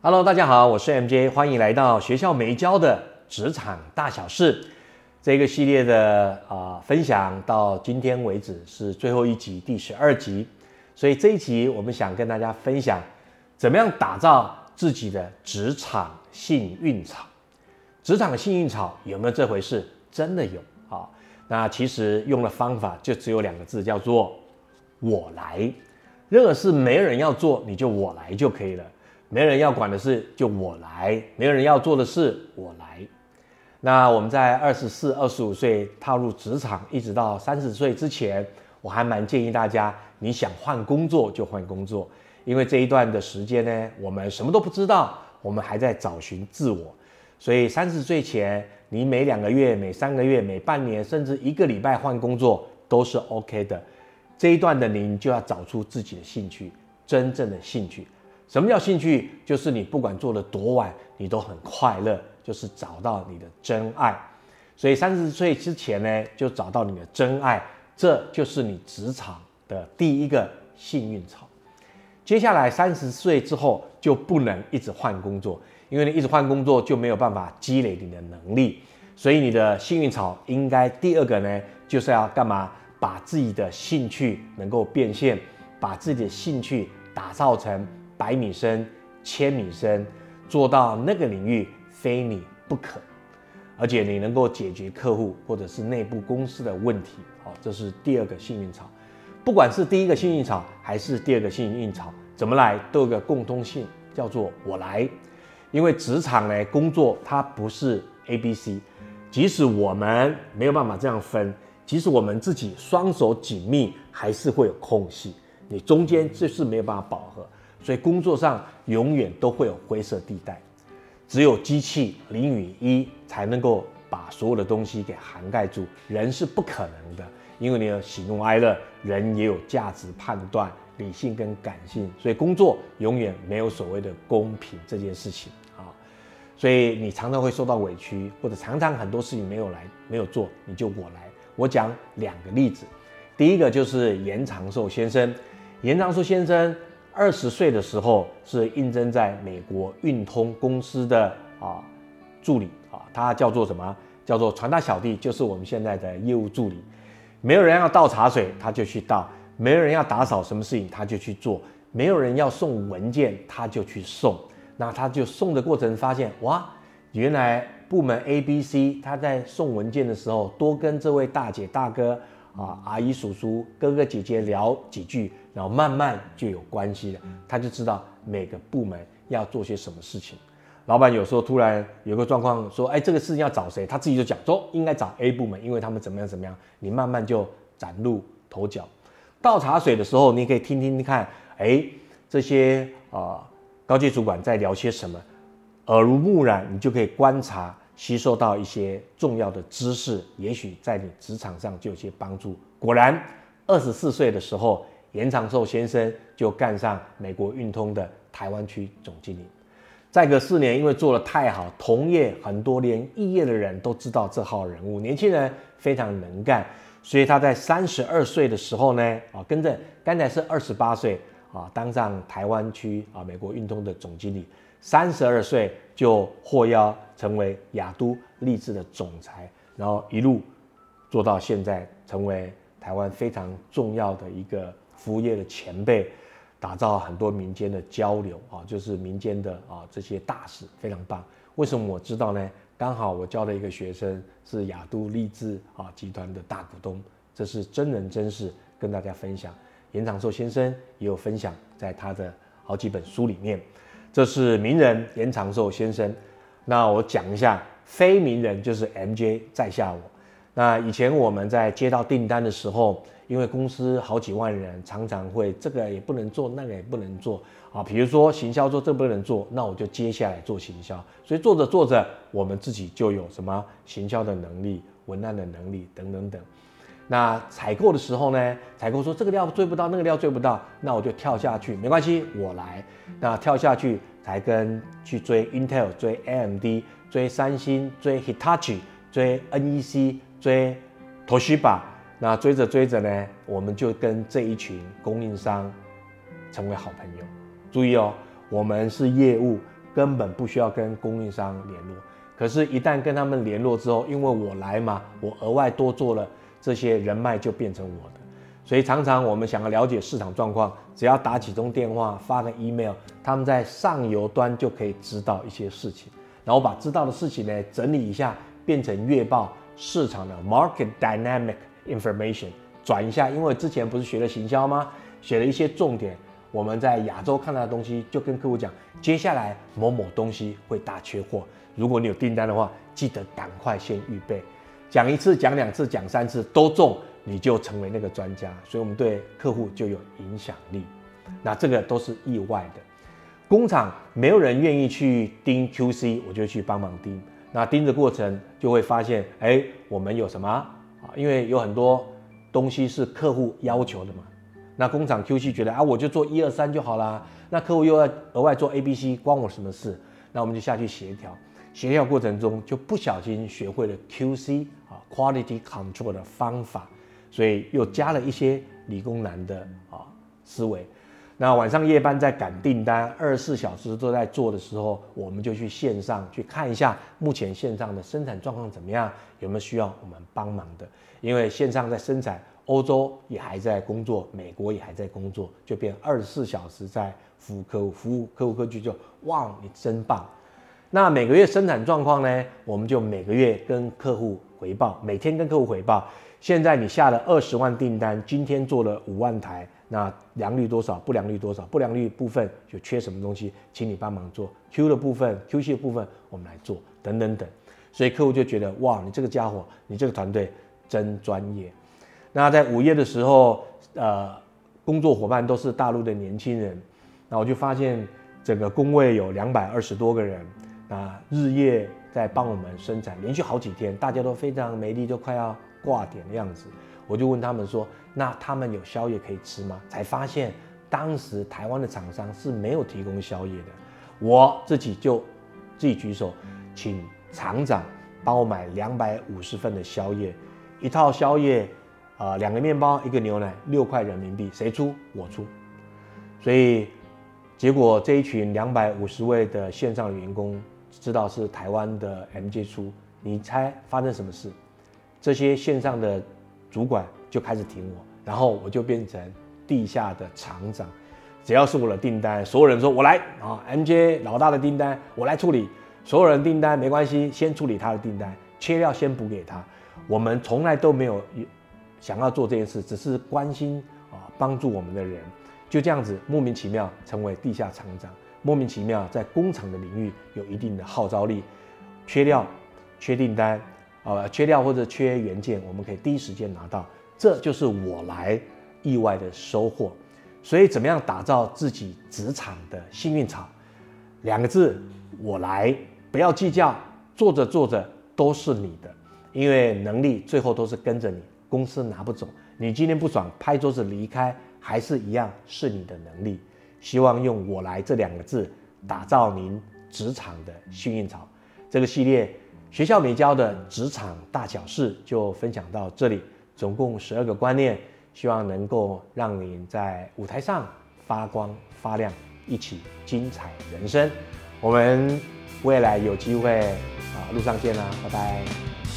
Hello，大家好，我是 MJ，欢迎来到学校没教的职场大小事这个系列的啊分享，到今天为止是最后一集，第十二集。所以这一集我们想跟大家分享，怎么样打造自己的职场幸运草。职场幸运草有没有这回事？真的有啊。那其实用的方法就只有两个字，叫做我来。任何事没人要做，你就我来就可以了。没人要管的事，就我来；没有人要做的事，我来。那我们在二十四、二十五岁踏入职场，一直到三十岁之前，我还蛮建议大家，你想换工作就换工作，因为这一段的时间呢，我们什么都不知道，我们还在找寻自我。所以三十岁前，你每两个月、每三个月、每半年，甚至一个礼拜换工作都是 OK 的。这一段的您就要找出自己的兴趣，真正的兴趣。什么叫兴趣？就是你不管做的多晚，你都很快乐，就是找到你的真爱。所以三十岁之前呢，就找到你的真爱，这就是你职场的第一个幸运草。接下来三十岁之后就不能一直换工作，因为你一直换工作就没有办法积累你的能力。所以你的幸运草应该第二个呢，就是要干嘛？把自己的兴趣能够变现，把自己的兴趣打造成。百米深、千米深，做到那个领域非你不可，而且你能够解决客户或者是内部公司的问题，好，这是第二个幸运草。不管是第一个幸运草还是第二个幸运草，怎么来都有个共通性，叫做我来。因为职场呢，工作它不是 A、B、C，即使我们没有办法这样分，即使我们自己双手紧密，还是会有空隙，你中间就是没有办法饱和。所以工作上永远都会有灰色地带，只有机器零与一才能够把所有的东西给涵盖住，人是不可能的，因为你有喜怒哀乐，人也有价值判断、理性跟感性，所以工作永远没有所谓的公平这件事情啊。所以你常常会受到委屈，或者常常很多事情没有来没有做，你就我来。我讲两个例子，第一个就是严长寿先生，严长寿先生。二十岁的时候是应征在美国运通公司的啊助理啊，他叫做什么？叫做传达小弟，就是我们现在的业务助理。没有人要倒茶水，他就去倒；没有人要打扫什么事情，他就去做；没有人要送文件，他就去送。那他就送的过程发现，哇，原来部门 A、B、C 他在送文件的时候，多跟这位大姐大哥。啊，阿姨、叔叔、哥哥、姐姐聊几句，然后慢慢就有关系了。他就知道每个部门要做些什么事情。老板有时候突然有个状况，说：“哎，这个事情要找谁？”他自己就讲说：“应该找 A 部门，因为他们怎么样怎么样。”你慢慢就崭露头角。倒茶水的时候，你可以听听看，哎，这些啊高级主管在聊些什么，耳濡目染，你就可以观察。吸收到一些重要的知识，也许在你职场上就有些帮助。果然，二十四岁的时候，严长寿先生就干上美国运通的台湾区总经理。再隔四年，因为做的太好，同业很多连异业的人都知道这号人物，年轻人非常能干，所以他在三十二岁的时候呢，啊，跟着刚才是二十八岁啊，当上台湾区啊美国运通的总经理。三十二岁就获邀成为雅都励志的总裁，然后一路做到现在，成为台湾非常重要的一个服务业的前辈，打造很多民间的交流啊，就是民间的啊这些大使非常棒。为什么我知道呢？刚好我教的一个学生是雅都立志啊集团的大股东，这是真人真事跟大家分享。严长寿先生也有分享在他的好几本书里面。这是名人严长寿先生，那我讲一下非名人，就是 MJ 在下我。那以前我们在接到订单的时候，因为公司好几万人，常常会这个也不能做，那个也不能做啊。比如说行销做这不能做，那我就接下来做行销。所以做着做着，我们自己就有什么行销的能力、文案的能力等等等。那采购的时候呢？采购说这个料追不到，那个料追不到，那我就跳下去，没关系，我来。那跳下去才跟去追 Intel、追 AMD、追三星、追 Hitachi、追 NEC、追 Toshiba。那追着追着呢，我们就跟这一群供应商成为好朋友。注意哦，我们是业务，根本不需要跟供应商联络。可是，一旦跟他们联络之后，因为我来嘛，我额外多做了这些人脉，就变成我的。所以，常常我们想要了解市场状况，只要打几通电话，发个 email，他们在上游端就可以知道一些事情。然后把知道的事情呢整理一下，变成月报市场的 market dynamic information，转一下。因为之前不是学了行销吗？写了一些重点。我们在亚洲看到的东西，就跟客户讲，接下来某某东西会大缺货。如果你有订单的话，记得赶快先预备。讲一次、讲两次、讲三次都中，你就成为那个专家。所以，我们对客户就有影响力。那这个都是意外的。工厂没有人愿意去盯 QC，我就去帮忙盯。那盯的过程就会发现，哎，我们有什么啊？因为有很多东西是客户要求的嘛。那工厂 QC 觉得啊，我就做一二三就好啦。那客户又要额外做 A、B、C，关我什么事？那我们就下去协调。协调过程中就不小心学会了 QC 啊 quality control 的方法，所以又加了一些理工男的啊思维。那晚上夜班在赶订单，二十四小时都在做的时候，我们就去线上去看一下目前线上的生产状况怎么样，有没有需要我们帮忙的？因为线上在生产，欧洲也还在工作，美国也还在工作，就变二十四小时在服务客户，服务客户客户就哇，你真棒。那每个月生产状况呢？我们就每个月跟客户回报，每天跟客户回报。现在你下了二十万订单，今天做了五万台，那良率多少？不良率多少？不良率部分就缺什么东西，请你帮忙做。Q 的部分，QC 的部分我们来做，等等等。所以客户就觉得哇，你这个家伙，你这个团队真专业。那在午夜的时候，呃，工作伙伴都是大陆的年轻人，那我就发现整个工位有两百二十多个人。啊，日夜在帮我们生产，连续好几天，大家都非常美丽，就快要挂点的样子。我就问他们说：“那他们有宵夜可以吃吗？”才发现当时台湾的厂商是没有提供宵夜的。我自己就自己举手，请厂长帮我买两百五十份的宵夜，一套宵夜，啊，两个面包，一个牛奶，六块人民币，谁出？我出。所以结果这一群两百五十位的线上员工。知道是台湾的 MJ 出，你猜发生什么事？这些线上的主管就开始挺我，然后我就变成地下的厂长。只要是我的订单，所有人说我来啊，MJ 老大的订单我来处理。所有人订单没关系，先处理他的订单，切料先补给他。我们从来都没有想要做这件事，只是关心啊，帮助我们的人，就这样子莫名其妙成为地下厂长。莫名其妙，在工厂的领域有一定的号召力，缺料、缺订单，呃，缺料或者缺原件，我们可以第一时间拿到，这就是我来意外的收获。所以，怎么样打造自己职场的幸运草？两个字，我来，不要计较，做着做着都是你的，因为能力最后都是跟着你，公司拿不走。你今天不爽，拍桌子离开，还是一样是你的能力。希望用“我来”这两个字打造您职场的幸运草。这个系列学校没教的职场大小事就分享到这里，总共十二个观念，希望能够让您在舞台上发光发亮，一起精彩人生。我们未来有机会啊，路上见啦，拜拜。